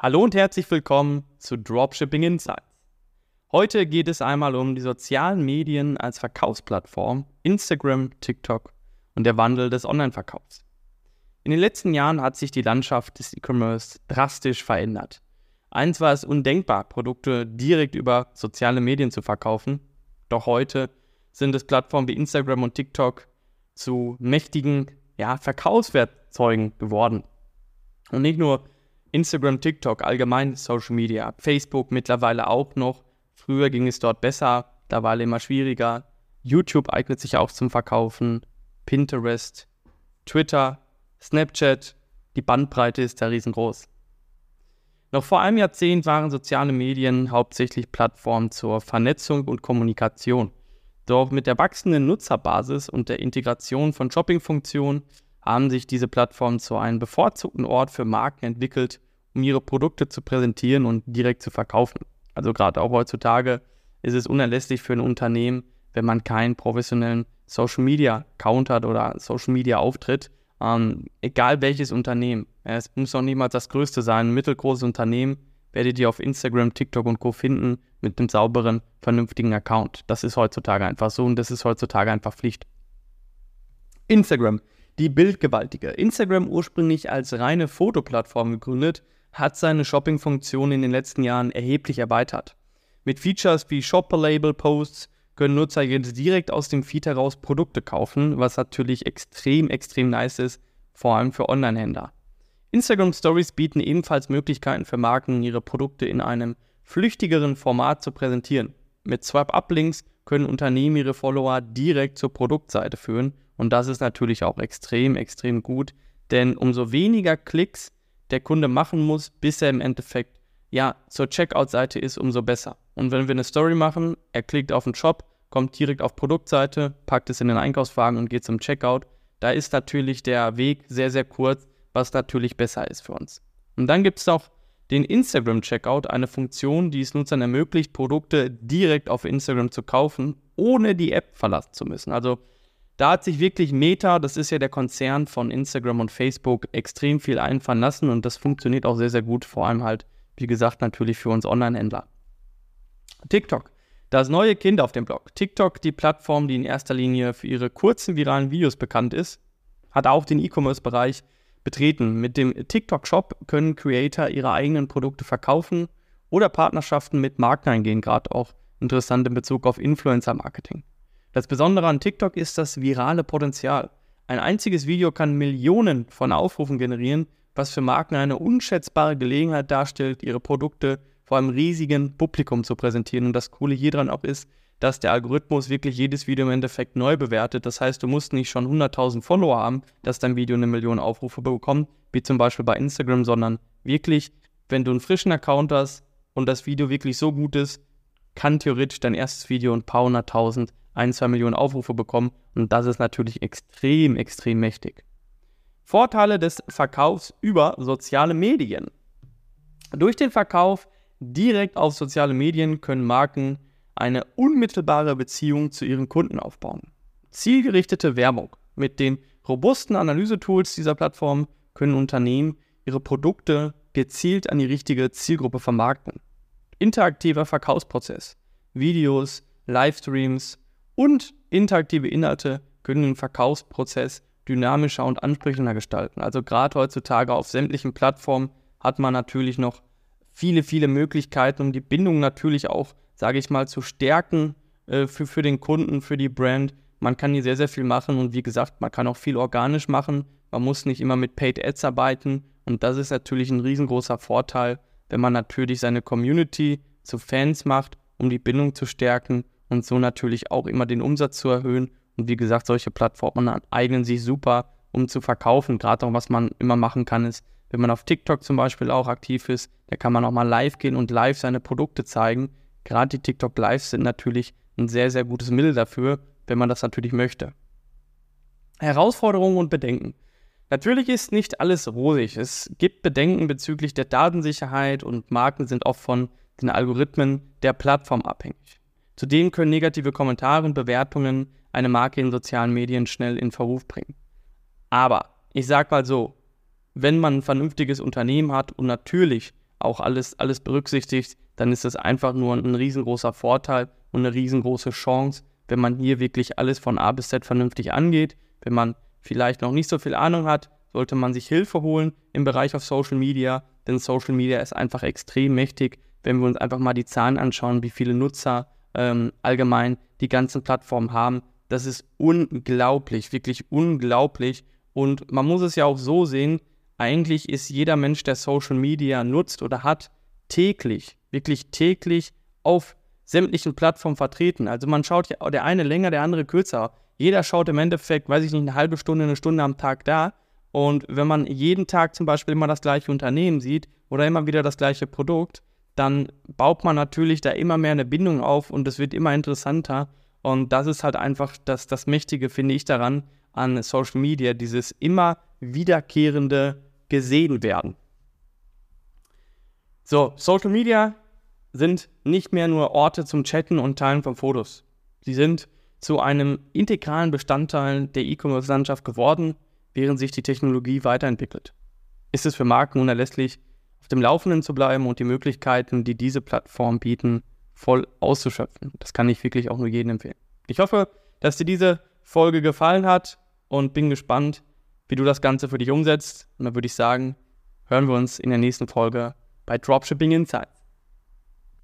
Hallo und herzlich willkommen zu Dropshipping Insights. Heute geht es einmal um die sozialen Medien als Verkaufsplattform, Instagram, TikTok und der Wandel des Online-Verkaufs. In den letzten Jahren hat sich die Landschaft des E-Commerce drastisch verändert. Eins war es undenkbar, Produkte direkt über soziale Medien zu verkaufen, doch heute sind es Plattformen wie Instagram und TikTok zu mächtigen ja, Verkaufswerkzeugen geworden. Und nicht nur Instagram, TikTok, allgemein Social Media, Facebook mittlerweile auch noch. Früher ging es dort besser, mittlerweile immer schwieriger. YouTube eignet sich auch zum Verkaufen, Pinterest, Twitter, Snapchat, die Bandbreite ist da riesengroß. Noch vor einem Jahrzehnt waren soziale Medien hauptsächlich Plattformen zur Vernetzung und Kommunikation. Doch mit der wachsenden Nutzerbasis und der Integration von Shoppingfunktionen haben sich diese Plattformen zu einem bevorzugten Ort für Marken entwickelt, um ihre Produkte zu präsentieren und direkt zu verkaufen. Also gerade auch heutzutage ist es unerlässlich für ein Unternehmen, wenn man keinen professionellen Social Media Account hat oder Social Media Auftritt, ähm, egal welches Unternehmen. Es muss auch niemals das größte sein. Ein mittelgroßes Unternehmen werdet ihr auf Instagram, TikTok und Co. finden mit einem sauberen, vernünftigen Account. Das ist heutzutage einfach so und das ist heutzutage einfach Pflicht. Instagram die Bildgewaltige. Instagram ursprünglich als reine Fotoplattform gegründet, hat seine Shopping-Funktion in den letzten Jahren erheblich erweitert. Mit Features wie Shopper-Label-Posts können Nutzer jetzt direkt aus dem Feed heraus Produkte kaufen, was natürlich extrem, extrem nice ist, vor allem für Online-Händler. Instagram Stories bieten ebenfalls Möglichkeiten für Marken, ihre Produkte in einem flüchtigeren Format zu präsentieren. Mit Swipe-Up-Links können Unternehmen ihre Follower direkt zur Produktseite führen und das ist natürlich auch extrem, extrem gut, denn umso weniger Klicks der Kunde machen muss, bis er im Endeffekt ja zur Checkout-Seite ist, umso besser. Und wenn wir eine Story machen, er klickt auf den Shop, kommt direkt auf Produktseite, packt es in den Einkaufswagen und geht zum Checkout, da ist natürlich der Weg sehr, sehr kurz, was natürlich besser ist für uns. Und dann gibt es auch den Instagram Checkout, eine Funktion, die es Nutzern ermöglicht, Produkte direkt auf Instagram zu kaufen, ohne die App verlassen zu müssen. Also da hat sich wirklich Meta, das ist ja der Konzern von Instagram und Facebook, extrem viel einfallen lassen und das funktioniert auch sehr, sehr gut, vor allem halt, wie gesagt, natürlich für uns Online-Händler. TikTok. Das neue Kind auf dem Blog. TikTok, die Plattform, die in erster Linie für ihre kurzen viralen Videos bekannt ist, hat auch den E-Commerce-Bereich betreten. Mit dem TikTok-Shop können Creator ihre eigenen Produkte verkaufen oder Partnerschaften mit Marken eingehen, gerade auch interessant in Bezug auf Influencer-Marketing. Das Besondere an TikTok ist das virale Potenzial. Ein einziges Video kann Millionen von Aufrufen generieren, was für Marken eine unschätzbare Gelegenheit darstellt, ihre Produkte vor einem riesigen Publikum zu präsentieren. Und das Coole hier dran auch ist, dass der Algorithmus wirklich jedes Video im Endeffekt neu bewertet. Das heißt, du musst nicht schon 100.000 Follower haben, dass dein Video eine Million Aufrufe bekommt, wie zum Beispiel bei Instagram, sondern wirklich, wenn du einen frischen Account hast und das Video wirklich so gut ist, kann theoretisch dein erstes Video ein paar hunderttausend ein, zwei Millionen Aufrufe bekommen und das ist natürlich extrem, extrem mächtig. Vorteile des Verkaufs über soziale Medien. Durch den Verkauf direkt auf soziale Medien können Marken eine unmittelbare Beziehung zu ihren Kunden aufbauen. Zielgerichtete Werbung. Mit den robusten Analysetools dieser Plattform können Unternehmen ihre Produkte gezielt an die richtige Zielgruppe vermarkten. Interaktiver Verkaufsprozess. Videos, Livestreams, und interaktive Inhalte können den Verkaufsprozess dynamischer und ansprechender gestalten. Also gerade heutzutage auf sämtlichen Plattformen hat man natürlich noch viele, viele Möglichkeiten, um die Bindung natürlich auch, sage ich mal, zu stärken äh, für, für den Kunden, für die Brand. Man kann hier sehr, sehr viel machen und wie gesagt, man kann auch viel organisch machen. Man muss nicht immer mit Paid Ads arbeiten und das ist natürlich ein riesengroßer Vorteil, wenn man natürlich seine Community zu Fans macht, um die Bindung zu stärken und so natürlich auch immer den Umsatz zu erhöhen. Und wie gesagt, solche Plattformen eignen sich super, um zu verkaufen. Gerade auch, was man immer machen kann, ist, wenn man auf TikTok zum Beispiel auch aktiv ist, da kann man auch mal live gehen und live seine Produkte zeigen. Gerade die TikTok Lives sind natürlich ein sehr, sehr gutes Mittel dafür, wenn man das natürlich möchte. Herausforderungen und Bedenken. Natürlich ist nicht alles rosig. Es gibt Bedenken bezüglich der Datensicherheit und Marken sind oft von den Algorithmen der Plattform abhängig. Zudem können negative Kommentare und Bewertungen eine Marke in sozialen Medien schnell in Verruf bringen. Aber ich sag mal so, wenn man ein vernünftiges Unternehmen hat und natürlich auch alles, alles berücksichtigt, dann ist das einfach nur ein riesengroßer Vorteil und eine riesengroße Chance, wenn man hier wirklich alles von A bis Z vernünftig angeht. Wenn man vielleicht noch nicht so viel Ahnung hat, sollte man sich Hilfe holen im Bereich auf Social Media, denn Social Media ist einfach extrem mächtig, wenn wir uns einfach mal die Zahlen anschauen, wie viele Nutzer ähm, allgemein die ganzen Plattformen haben. Das ist unglaublich, wirklich unglaublich. Und man muss es ja auch so sehen, eigentlich ist jeder Mensch, der Social Media nutzt oder hat, täglich, wirklich täglich auf sämtlichen Plattformen vertreten. Also man schaut ja, der eine länger, der andere kürzer. Jeder schaut im Endeffekt, weiß ich nicht, eine halbe Stunde, eine Stunde am Tag da. Und wenn man jeden Tag zum Beispiel immer das gleiche Unternehmen sieht oder immer wieder das gleiche Produkt, dann baut man natürlich da immer mehr eine Bindung auf und es wird immer interessanter. Und das ist halt einfach das, das Mächtige, finde ich, daran an Social Media, dieses immer wiederkehrende gesehen werden. So, Social Media sind nicht mehr nur Orte zum Chatten und Teilen von Fotos. Sie sind zu einem integralen Bestandteil der E-Commerce-Landschaft geworden, während sich die Technologie weiterentwickelt. Ist es für Marken unerlässlich, auf dem Laufenden zu bleiben und die Möglichkeiten, die diese Plattform bieten, voll auszuschöpfen. Das kann ich wirklich auch nur jedem empfehlen. Ich hoffe, dass dir diese Folge gefallen hat und bin gespannt, wie du das Ganze für dich umsetzt. Und dann würde ich sagen, hören wir uns in der nächsten Folge bei Dropshipping Insights.